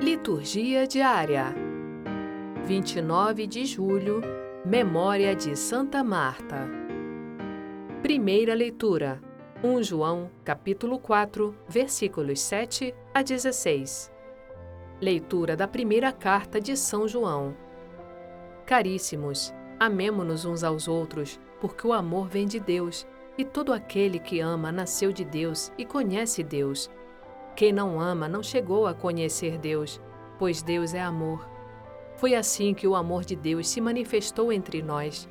Liturgia diária. 29 de julho Memória de Santa Marta. Primeira leitura 1 João, capítulo 4, versículos 7 a 16 Leitura da primeira carta de São João. Caríssimos, amemo-nos uns aos outros, porque o amor vem de Deus, e todo aquele que ama nasceu de Deus e conhece Deus. Quem não ama não chegou a conhecer Deus, pois Deus é amor. Foi assim que o amor de Deus se manifestou entre nós.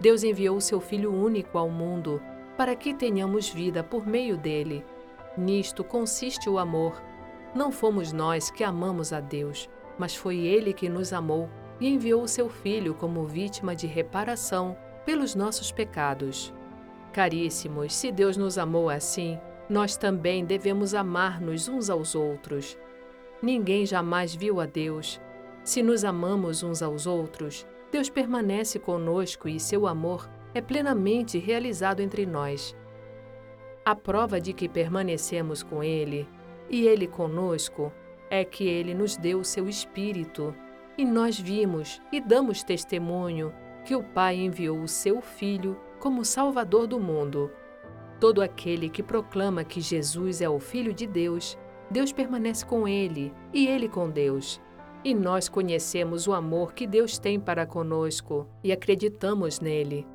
Deus enviou o seu Filho único ao mundo para que tenhamos vida por meio dele. Nisto consiste o amor. Não fomos nós que amamos a Deus, mas foi ele que nos amou e enviou o seu Filho como vítima de reparação pelos nossos pecados. Caríssimos, se Deus nos amou assim, nós também devemos amar-nos uns aos outros. Ninguém jamais viu a Deus. Se nos amamos uns aos outros, Deus permanece conosco e seu amor é plenamente realizado entre nós. A prova de que permanecemos com Ele e Ele conosco é que Ele nos deu o seu Espírito e nós vimos e damos testemunho que o Pai enviou o seu Filho como Salvador do mundo. Todo aquele que proclama que Jesus é o Filho de Deus, Deus permanece com ele e ele com Deus. E nós conhecemos o amor que Deus tem para conosco e acreditamos nele.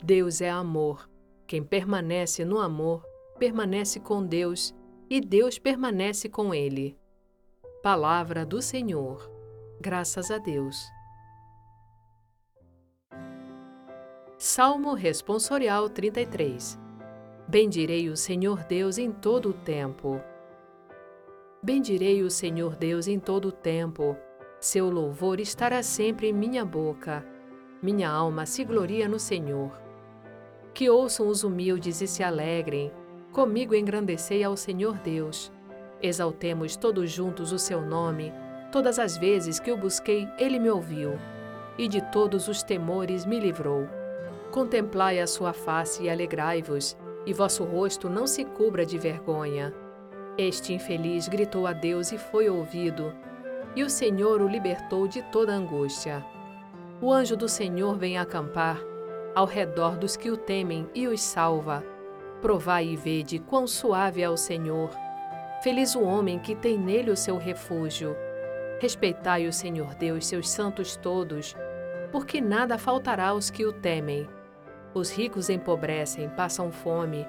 Deus é amor. Quem permanece no amor permanece com Deus e Deus permanece com ele. Palavra do Senhor. Graças a Deus. Salmo Responsorial 33 Bendirei o Senhor Deus em todo o tempo. Bendirei o Senhor Deus em todo o tempo. Seu louvor estará sempre em minha boca. Minha alma se gloria no Senhor. Que ouçam os humildes e se alegrem. Comigo engrandecei ao Senhor Deus. Exaltemos todos juntos o seu nome. Todas as vezes que o busquei, ele me ouviu. E de todos os temores me livrou. Contemplai a sua face e alegrai-vos e vosso rosto não se cubra de vergonha. Este infeliz gritou a Deus e foi ouvido, e o Senhor o libertou de toda angústia. O anjo do Senhor vem acampar ao redor dos que o temem e os salva. Provai e vede quão suave é o Senhor. Feliz o homem que tem nele o seu refúgio. Respeitai o Senhor Deus, seus santos todos, porque nada faltará aos que o temem. Os ricos empobrecem, passam fome,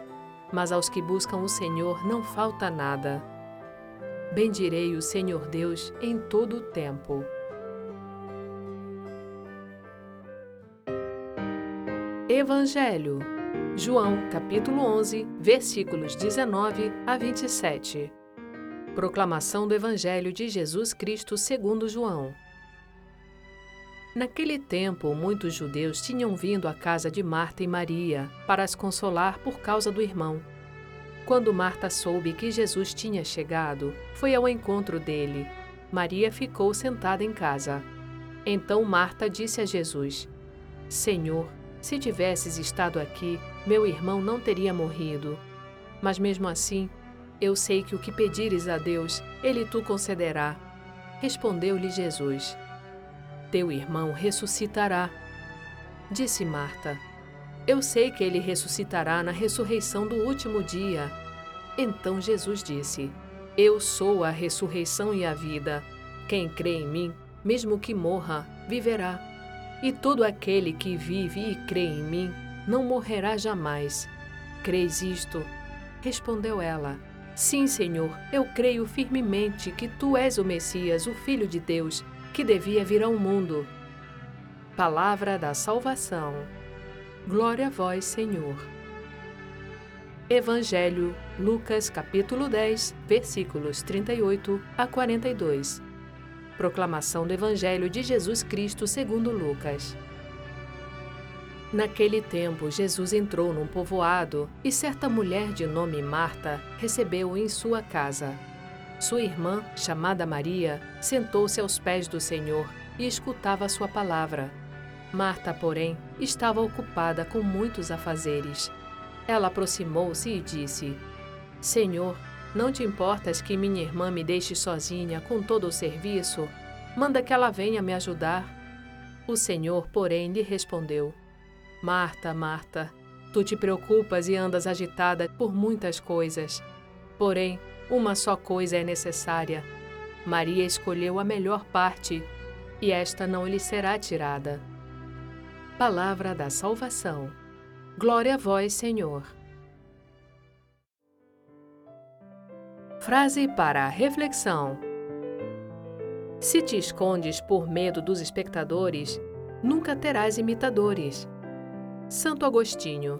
mas aos que buscam o Senhor não falta nada. Bendirei o Senhor Deus em todo o tempo. Evangelho João, capítulo 11, versículos 19 a 27. Proclamação do Evangelho de Jesus Cristo segundo João. Naquele tempo, muitos judeus tinham vindo à casa de Marta e Maria para as consolar por causa do irmão. Quando Marta soube que Jesus tinha chegado, foi ao encontro dele. Maria ficou sentada em casa. Então Marta disse a Jesus: Senhor, se tivesses estado aqui, meu irmão não teria morrido. Mas mesmo assim, eu sei que o que pedires a Deus, ele tu concederá. Respondeu-lhe Jesus: teu irmão ressuscitará. Disse Marta: Eu sei que ele ressuscitará na ressurreição do último dia. Então Jesus disse: Eu sou a ressurreição e a vida. Quem crê em mim, mesmo que morra, viverá. E todo aquele que vive e crê em mim, não morrerá jamais. Crês isto? Respondeu ela: Sim, Senhor, eu creio firmemente que tu és o Messias, o Filho de Deus que devia vir ao mundo. Palavra da salvação. Glória a vós, Senhor. Evangelho, Lucas capítulo 10, versículos 38 a 42. Proclamação do Evangelho de Jesus Cristo segundo Lucas. Naquele tempo, Jesus entrou num povoado e certa mulher de nome Marta recebeu-o em sua casa. Sua irmã, chamada Maria, sentou-se aos pés do Senhor e escutava sua palavra. Marta, porém, estava ocupada com muitos afazeres. Ela aproximou-se e disse: Senhor, Não te importas que minha irmã me deixe sozinha com todo o serviço? Manda que ela venha me ajudar. O Senhor, porém, lhe respondeu: Marta, Marta, tu te preocupas e andas agitada por muitas coisas. Porém, uma só coisa é necessária. Maria escolheu a melhor parte, e esta não lhe será tirada. Palavra da salvação. Glória a vós, Senhor. Frase para a reflexão: Se te escondes por medo dos espectadores, nunca terás imitadores. Santo Agostinho.